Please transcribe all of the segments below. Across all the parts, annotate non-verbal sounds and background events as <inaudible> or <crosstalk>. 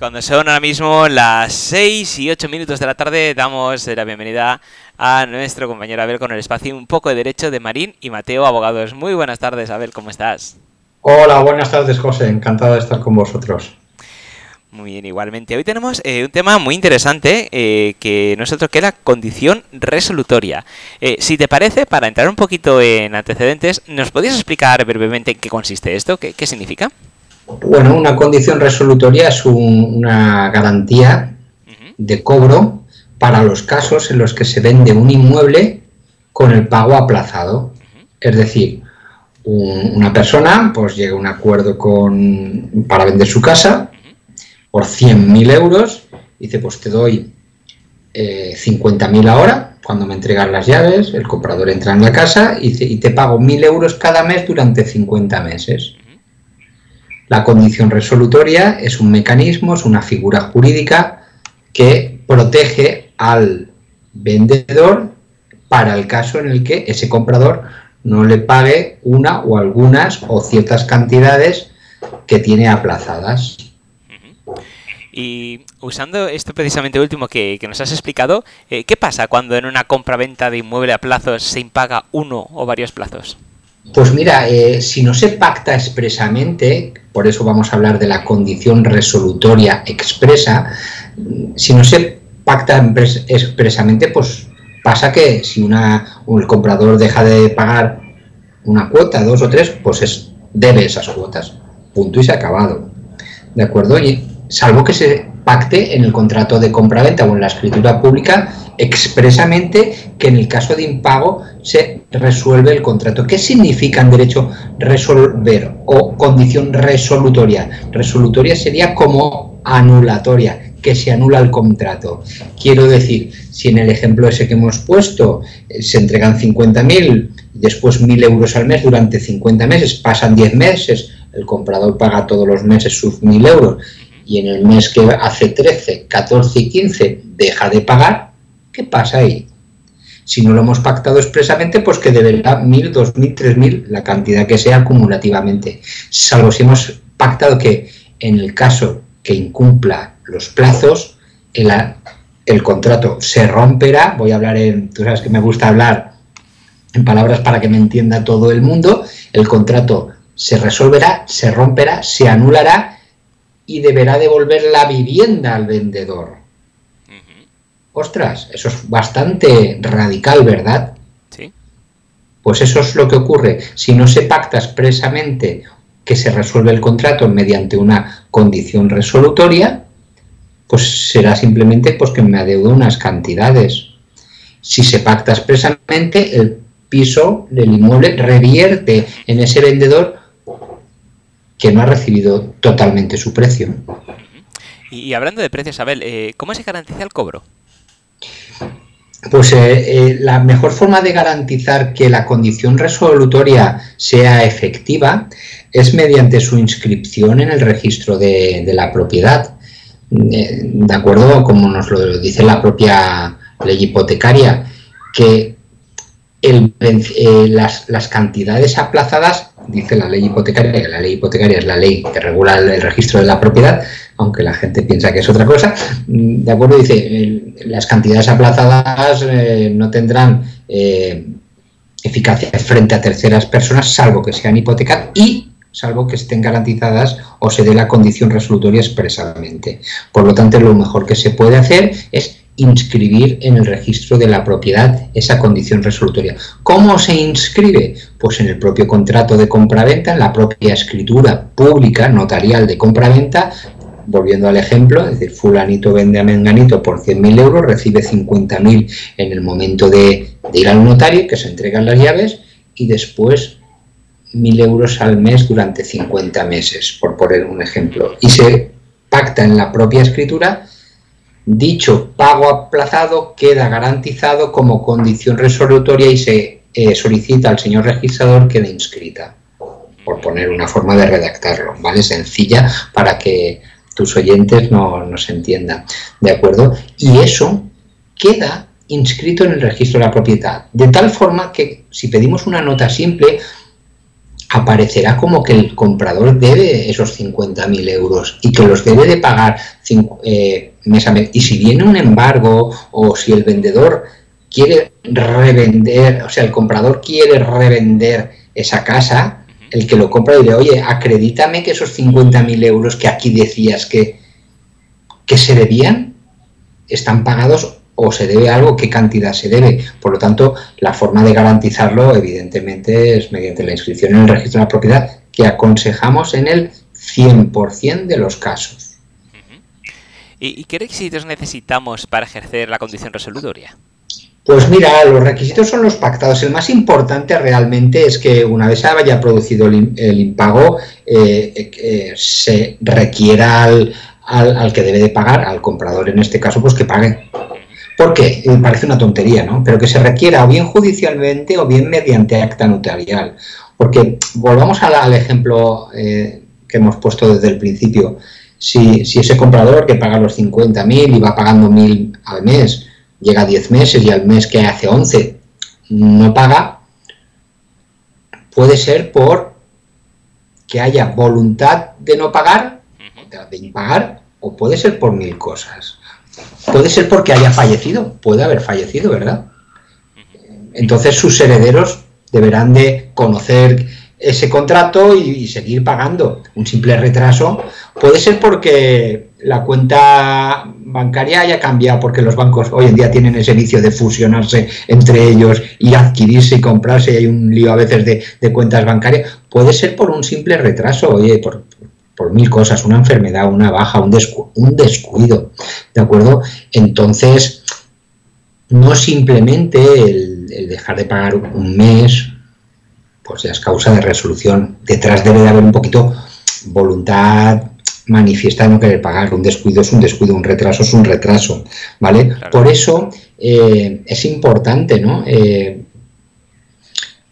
Cuando son ahora mismo las 6 y 8 minutos de la tarde, damos la bienvenida a nuestro compañero Abel con el espacio Un poco de Derecho de Marín y Mateo Abogados. Muy buenas tardes, Abel, ¿cómo estás? Hola, buenas tardes, José. Encantado de estar con vosotros. Muy bien, igualmente. Hoy tenemos eh, un tema muy interesante eh, que nosotros que es la condición resolutoria. Eh, si te parece, para entrar un poquito en antecedentes, ¿nos podrías explicar brevemente en qué consiste esto? ¿Qué, qué significa? Bueno, una condición resolutoria es una garantía de cobro para los casos en los que se vende un inmueble con el pago aplazado. Es decir, una persona pues llega a un acuerdo con, para vender su casa por 100.000 euros, dice pues te doy eh, 50.000 ahora, cuando me entregan las llaves, el comprador entra en la casa y, y te pago 1.000 euros cada mes durante 50 meses. La condición resolutoria es un mecanismo, es una figura jurídica que protege al vendedor para el caso en el que ese comprador no le pague una o algunas o ciertas cantidades que tiene aplazadas. Y usando esto precisamente último que, nos has explicado, eh, ¿qué pasa cuando en una compra-venta de inmueble a plazos se impaga uno o varios plazos? Pues mira, eh, si no se pacta expresamente, por eso vamos a hablar de la condición resolutoria expresa, si no se pacta expresamente, pues pasa que si una, el comprador deja de pagar una cuota, dos o tres, pues es, debe esas cuotas. Punto y se ha acabado. ¿De acuerdo? Y salvo que se pacte en el contrato de compraventa o en la escritura pública expresamente que en el caso de impago se resuelve el contrato. ¿Qué significa en derecho resolver o condición resolutoria? Resolutoria sería como anulatoria, que se anula el contrato. Quiero decir, si en el ejemplo ese que hemos puesto eh, se entregan 50.000, después 1.000 euros al mes durante 50 meses, pasan 10 meses, el comprador paga todos los meses sus 1.000 euros y en el mes que hace 13, 14 y 15 deja de pagar, ¿Qué pasa ahí? Si no lo hemos pactado expresamente, pues que deberá 1.000, 2.000, 3.000, la cantidad que sea acumulativamente. Salvo si hemos pactado que en el caso que incumpla los plazos, el, el contrato se romperá. Voy a hablar en, tú sabes que me gusta hablar en palabras para que me entienda todo el mundo. El contrato se resolverá, se romperá, se anulará y deberá devolver la vivienda al vendedor. Ostras, eso es bastante radical, ¿verdad? Sí. Pues eso es lo que ocurre. Si no se pacta expresamente que se resuelve el contrato mediante una condición resolutoria, pues será simplemente pues, que me adeudo unas cantidades. Si se pacta expresamente, el piso del inmueble revierte en ese vendedor que no ha recibido totalmente su precio. Y, hablando de precios, Abel, eh, ¿cómo se garantiza el cobro? Pues eh, eh, la mejor forma de garantizar que la condición resolutoria sea efectiva es mediante su inscripción en el registro de, la propiedad. Eh, de acuerdo, como nos lo dice la propia ley hipotecaria, que las, las, cantidades aplazadas, dice la ley hipotecaria, que la ley hipotecaria es la ley que regula el registro de la propiedad, aunque la gente piensa que es otra cosa, mm, de acuerdo, dice, las cantidades aplazadas eh, no tendrán eh, eficacia frente a terceras personas, salvo que sean hipotecadas y salvo que estén garantizadas o se dé la condición resolutoria expresamente. Por lo tanto, lo mejor que se puede hacer es inscribir en el registro de la propiedad esa condición resolutoria. ¿Cómo se inscribe? Pues en el propio contrato de compraventa, en la propia escritura pública notarial de compraventa, volviendo al ejemplo, es decir, fulanito vende a menganito por 100.000 euros, recibe 50.000 en el momento de, ir al notario, que se entregan las llaves, y después 1.000 euros al mes durante 50 meses, por poner un ejemplo. Y se pacta en la propia escritura, dicho pago aplazado queda garantizado como condición resolutoria y se eh, solicita al señor registrador que quede inscrita, por poner una forma de redactarlo, ¿vale? Sencilla para que tus oyentes no, nos entiendan, ¿de acuerdo? Y eso queda inscrito en el registro de la propiedad, de tal forma que si pedimos una nota simple, aparecerá como que el comprador debe esos 50.000 euros y que los debe de pagar eh, mes a mes. Y si viene un embargo o si el vendedor quiere revender, o sea, el comprador quiere revender esa casa, el que lo compra dirá, oye, acredítame que esos 50.000 euros que aquí decías que, que se debían, están pagados o se debe algo, qué cantidad se debe. Por lo tanto, la forma de garantizarlo, evidentemente, es mediante la inscripción en el registro de la propiedad, que aconsejamos en el 100% de los casos. ¿Y qué requisitos necesitamos para ejercer la condición resolutoria? Pues mira, los requisitos son los pactados. El más importante realmente es que una vez haya producido el, impago, eh, eh, se requiera al, al, que debe de pagar, al comprador en este caso, pues que pague. ¿Por qué? Me parece una tontería, ¿no? Pero que se requiera o bien judicialmente o bien mediante acta notarial. Porque volvamos al, ejemplo eh, que hemos puesto desde el principio. Si, ese comprador que paga los 50.000 y va pagando 1.000 al mes, llega a 10 meses y al mes que hace 11 no paga, puede ser por que haya voluntad de no pagar, de impagar, o puede ser por mil cosas. Puede ser porque haya fallecido, puede haber fallecido, ¿verdad? Entonces sus herederos deberán de conocer ese contrato y, seguir pagando. Un simple retraso puede ser porque la cuenta bancaria haya cambiado, porque los bancos hoy en día tienen ese vicio de fusionarse entre ellos y adquirirse y comprarse, y hay un lío a veces de, de cuentas bancarias. Puede ser por un simple retraso, oye, por, por mil cosas, una enfermedad, una baja, un, un descuido, ¿de acuerdo? Entonces, no simplemente el, dejar de pagar un mes, pues ya es causa de resolución. Detrás debe de haber un poquito voluntad manifiesta de no querer pagar. Un descuido es un descuido, un retraso es un retraso, ¿vale? Por eso eh, es importante, ¿no? Eh,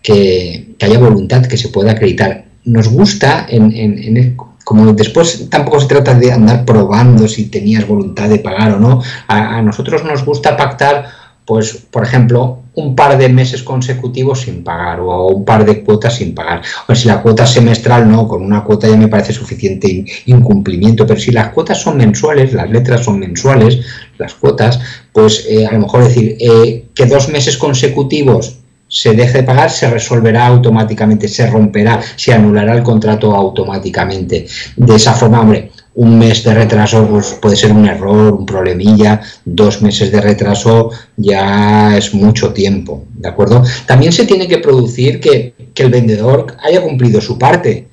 que, haya voluntad, que se pueda acreditar. Nos gusta en, en, como después tampoco se trata de andar probando si tenías voluntad de pagar o no, a, nosotros nos gusta pactar, pues, por ejemplo, un par de meses consecutivos sin pagar o un par de cuotas sin pagar. O si la cuota semestral no, con una cuota ya me parece suficiente incumplimiento, pero si las cuotas son mensuales, las letras son mensuales, las cuotas, pues eh, a lo mejor decir eh, que dos meses consecutivos se deje de pagar, se resolverá automáticamente, se romperá, se anulará el contrato automáticamente. De esa forma, hombre, un mes de retraso pues, puede ser un error, un problemilla, dos meses de retraso ya es mucho tiempo, ¿de acuerdo? También se tiene que producir que, que el vendedor haya cumplido su parte.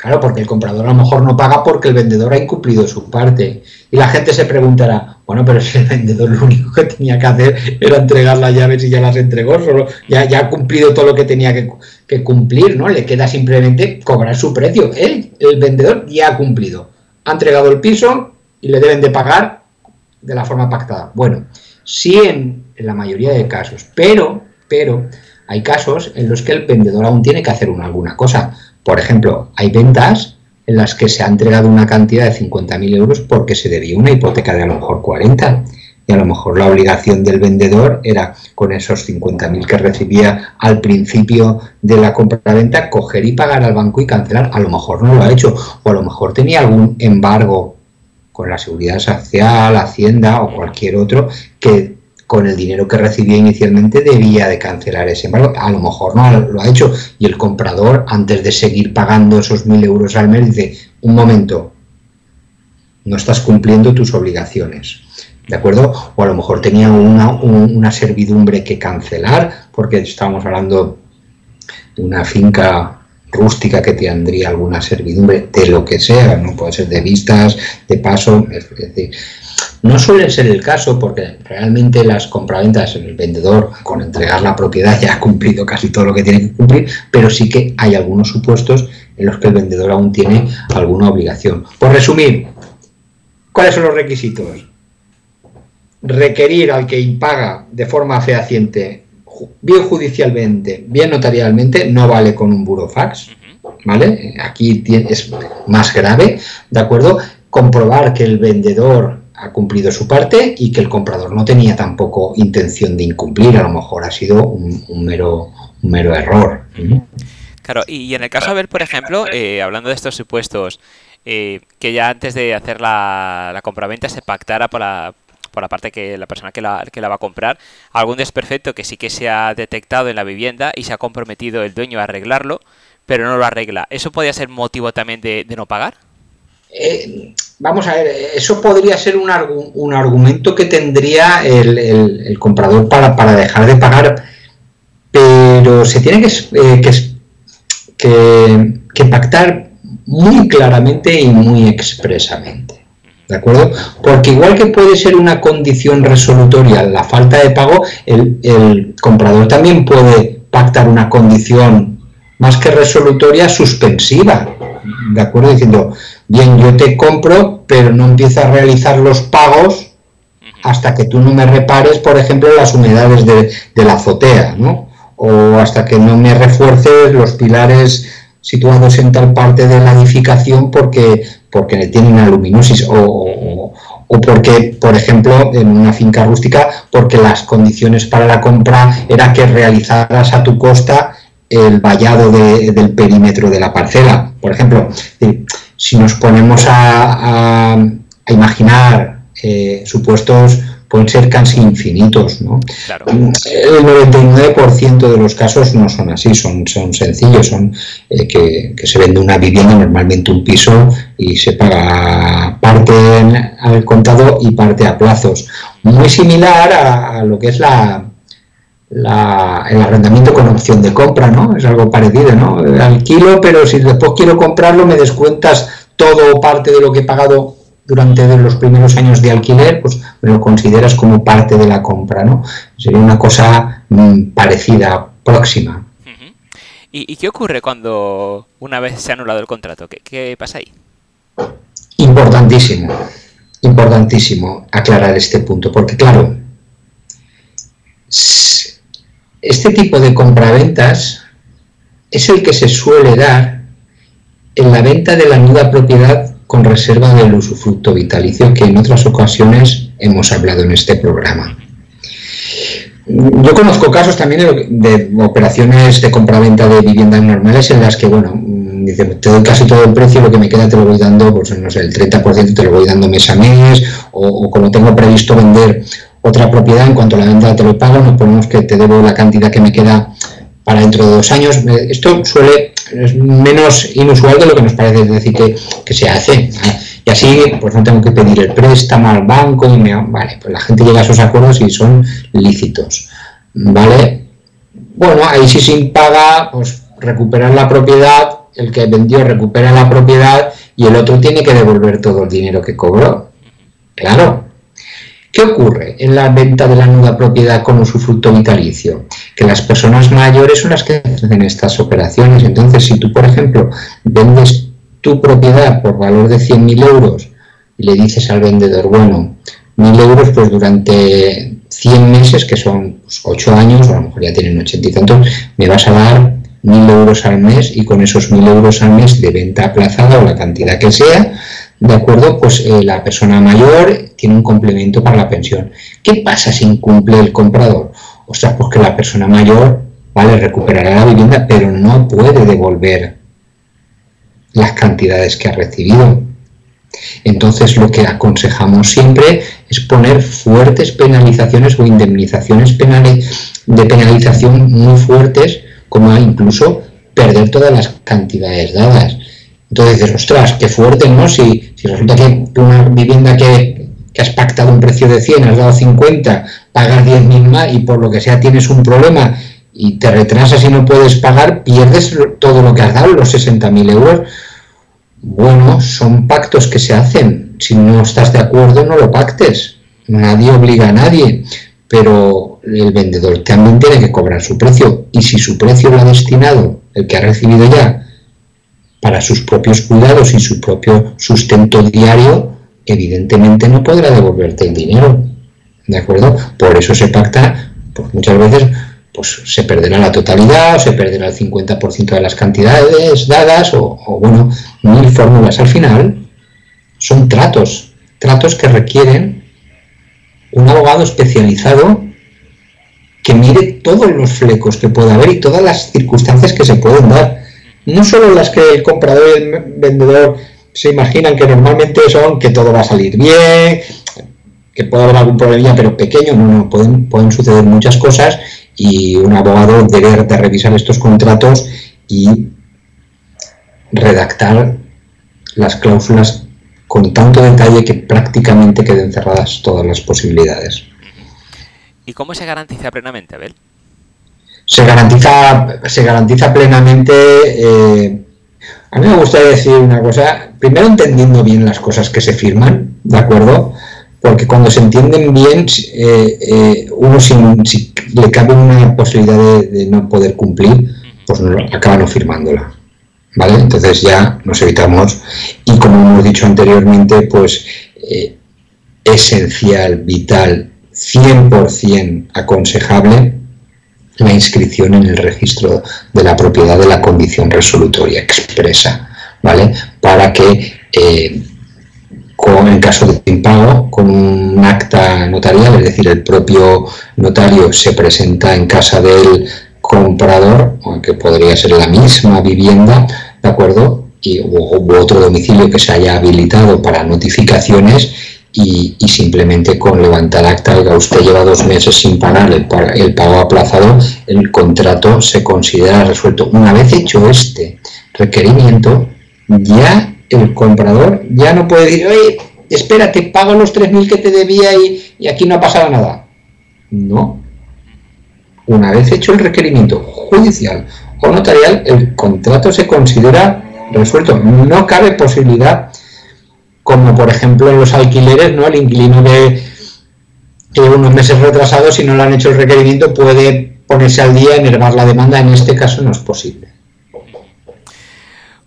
Claro, porque el comprador a lo mejor no paga porque el vendedor ha incumplido su parte. Y la gente se preguntará, bueno, pero si el vendedor lo único que tenía que hacer era entregar las llaves y ya las entregó, solo ya, ya ha cumplido todo lo que tenía que, cumplir, ¿no? Le queda simplemente cobrar su precio. Él, el vendedor, ya ha cumplido. Ha entregado el piso y le deben de pagar de la forma pactada. Bueno, sí en, en la mayoría de casos, pero, pero hay casos en los que el vendedor aún tiene que hacer una, alguna cosa por ejemplo, hay ventas en las que se ha entregado una cantidad de 50.000 euros porque se debía una hipoteca de a lo mejor 40 y a lo mejor la obligación del vendedor era con esos 50.000 que recibía al principio de la compra-venta coger y pagar al banco y cancelar. A lo mejor no lo ha hecho o a lo mejor tenía algún embargo con la seguridad social, Hacienda o cualquier otro que con el dinero que recibía inicialmente debía de cancelar ese embargo. A lo mejor no lo ha hecho y el comprador, antes de seguir pagando esos mil euros al mes, dice, un momento, no estás cumpliendo tus obligaciones. ¿De acuerdo? O a lo mejor tenía una, una servidumbre que cancelar, porque estábamos hablando de una finca rústica que tendría alguna servidumbre de lo que sea, no puede ser de vistas, de paso, es decir, no suele ser el caso porque realmente las compraventas, el vendedor con entregar la propiedad ya ha cumplido casi todo lo que tiene que cumplir, pero sí que hay algunos supuestos en los que el vendedor aún tiene alguna obligación. Por resumir, ¿cuáles son los requisitos? Requerir al que impaga de forma fehaciente, bien judicialmente, bien notarialmente, no vale con un burofax, ¿vale? Aquí es más grave, ¿de acuerdo? Comprobar que el vendedor ha cumplido su parte y que el comprador no tenía tampoco intención de incumplir, a lo mejor ha sido un, mero, mero error. Claro, y, en el caso de ver, por ejemplo, eh, hablando de estos supuestos, eh, que ya antes de hacer la, la compraventa se pactara por la, por la parte que la persona que la, que la va a comprar, algún desperfecto que sí que se ha detectado en la vivienda y se ha comprometido el dueño a arreglarlo, pero no lo arregla. ¿Eso podría ser motivo también de, no pagar? Eh, vamos a ver, eso podría ser un, un argumento que tendría el, el, comprador para, para, dejar de pagar, pero se tiene que, eh, que, que pactar muy claramente y muy expresamente. ¿De acuerdo? Porque igual que puede ser una condición resolutoria la falta de pago, el, comprador también puede pactar una condición más que resolutoria suspensiva. ¿De acuerdo? Diciendo, bien, yo te compro, pero no empiezo a realizar los pagos hasta que tú no me repares, por ejemplo, las humedades de, de la azotea, ¿no? O hasta que no me refuerces los pilares situados en tal parte de la edificación porque, porque tienen aluminosis o, o, porque, por ejemplo, en una finca rústica, porque las condiciones para la compra era que realizaras a tu costa el vallado del perímetro de la parcela. Por ejemplo, si nos ponemos a, a, imaginar eh, supuestos pueden ser casi infinitos. ¿no? El 99% de los casos no son así, son, son sencillos, son eh, que, se vende una vivienda, normalmente un piso, y se paga parte al contado y parte a plazos. Muy similar a, lo que es la, la, el arrendamiento con opción de compra, ¿no? Es algo parecido, ¿no? Alquilo, pero si después quiero comprarlo me descuentas todo o parte de lo que he pagado durante los primeros años de alquiler, pues me lo consideras como parte de la compra, ¿no? Sería una cosa mm, parecida, próxima. ¿Y, qué ocurre cuando una vez se ha anulado el contrato? ¿Qué, pasa ahí? Importantísimo, importantísimo aclarar este punto, porque claro, este tipo de compraventas es el que se suele dar en la venta de la nuda propiedad con reserva del usufructo vitalicio que en otras ocasiones hemos hablado en este programa. Yo conozco casos también de, operaciones de compraventa de viviendas normales en las que, bueno, mm, dice, te doy casi todo el precio, lo que me queda te lo voy dando, pues no sé, el 30% te lo voy dando mes a mes, o, o, como tengo previsto vender otra propiedad, en cuanto a la venta te lo pago, nos ponemos que te debo la cantidad que me queda para dentro de dos años. Esto suele es menos inusual de lo que nos parece decir que, se hace. Y así, pues no tengo que pedir el préstamo al banco y me, vale, pues la gente llega a esos acuerdos y son lícitos. ¿Vale? Bueno, ahí sí se impaga, pues recuperar la propiedad, el que vendió recupera la propiedad y el otro tiene que devolver todo el dinero que cobró. Claro, ¿Qué ocurre en la venta de la nuda propiedad con usufructo vitalicio? Que las personas mayores son las que hacen estas operaciones. Entonces, si tú, por ejemplo, vendes tu propiedad por valor de 100.000 euros y le dices al vendedor, bueno, 1.000 euros pues durante 100 meses, que son 8 pues, años, o a lo mejor ya tienen 80 y tantos, me vas a dar 1.000 euros al mes y con esos 1.000 euros al mes de venta aplazada o la cantidad que sea, ¿de acuerdo? Pues eh, la persona mayor tiene un complemento para la pensión. ¿Qué pasa si incumple el comprador? O sea, pues que la persona mayor, vale, recuperará la vivienda, pero no puede devolver las cantidades que ha recibido. Entonces lo que aconsejamos siempre es poner fuertes penalizaciones o indemnizaciones penales de penalización muy fuertes, como incluso perder todas las cantidades dadas. Entonces dices, ostras, qué fuerte, ¿no? Si, si resulta que una vivienda que, has pactado un precio de 100, has dado 50, pagas 10.000 más y por lo que sea tienes un problema y te retrasas y no puedes pagar, pierdes todo lo que has dado, los 60.000 euros. Bueno, son pactos que se hacen. Si no estás de acuerdo, no lo pactes. Nadie obliga a nadie. Pero el vendedor también tiene que cobrar su precio. Y si su precio lo ha destinado, el que ha recibido ya, para sus propios cuidados y su propio sustento diario, evidentemente no podrá devolverte el dinero. ¿De acuerdo? Por eso se pacta, pues muchas veces pues se perderá la totalidad, o se perderá el 50% de las cantidades dadas, o, o, bueno, mil fórmulas. Al final son tratos, tratos que requieren un abogado especializado que mire todos los flecos que pueda haber y todas las circunstancias que se pueden dar no solo las que el comprador y el vendedor se imaginan que normalmente son que todo va a salir bien, que puede haber algún problema, pero pequeño, no, no, pueden, pueden suceder muchas cosas y un abogado debe de revisar estos contratos y redactar las cláusulas con tanto detalle que prácticamente queden cerradas todas las posibilidades. ¿Y cómo se garantiza plenamente, Abel? Se garantiza, se garantiza plenamente. Eh, a mí me gustaría decir una cosa, primero entendiendo bien las cosas que se firman, ¿de acuerdo? Porque cuando se entienden bien, eh, eh, uno si, le cabe una posibilidad de, no poder cumplir, pues no, acaba no firmándola. ¿Vale? Entonces ya nos evitamos, y como hemos dicho anteriormente, pues esencial, vital 100% aconsejable la inscripción en el registro de la propiedad de la condición resolutoria expresa, ¿vale? Para que eh, con el caso de impago, con un acta notarial, es decir, el propio notario se presenta en casa del comprador, que podría ser la misma vivienda, ¿de acuerdo? Y, u otro domicilio que se haya habilitado para notificaciones y, simplemente con levantar acta, oiga, usted lleva dos meses sin pagar el, el, pago aplazado, el contrato se considera resuelto. Una vez hecho este requerimiento, ya el comprador ya no puede decir, oye, espérate, pago los 3.000 que te debía y, y aquí no ha pasado nada. No. Una vez hecho el requerimiento judicial o notarial, el contrato se considera resuelto. No cabe posibilidad como por ejemplo en los alquileres, ¿no? El inquilino de unos meses retrasados, si no le han hecho el requerimiento, puede ponerse al día, enervar la demanda. En este caso no es posible.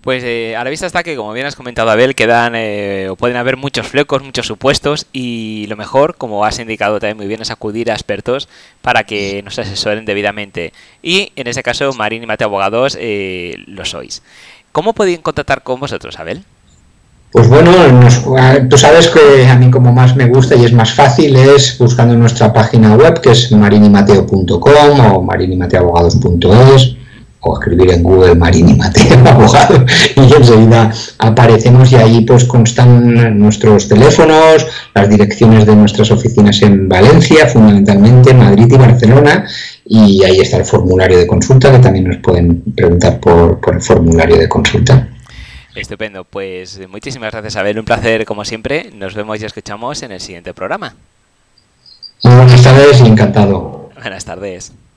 Pues eh, a la vista está que, como bien has comentado, Abel, quedan eh, o pueden haber muchos flecos, muchos supuestos y lo mejor, como has indicado también muy bien, es acudir a expertos para que nos asesoren debidamente. Y en ese caso, Marín y Mate Abogados eh, lo sois. ¿Cómo pueden contactar con vosotros, Abel? Pues bueno, tú sabes que a mí como más me gusta y es más fácil es buscando nuestra página web que es marinimateo.com o marinimateoabogados.es o escribir en Google Marini Mateo Abogado <laughs> y enseguida aparecemos y ahí pues constan nuestros teléfonos, las direcciones de nuestras oficinas en Valencia, fundamentalmente Madrid y Barcelona y ahí está el formulario de consulta que también nos pueden preguntar por, por el formulario de consulta. Estupendo, pues muchísimas gracias, Abel. Un placer, como siempre. Nos vemos y escuchamos en el siguiente programa. buenas tardes encantado. Buenas tardes.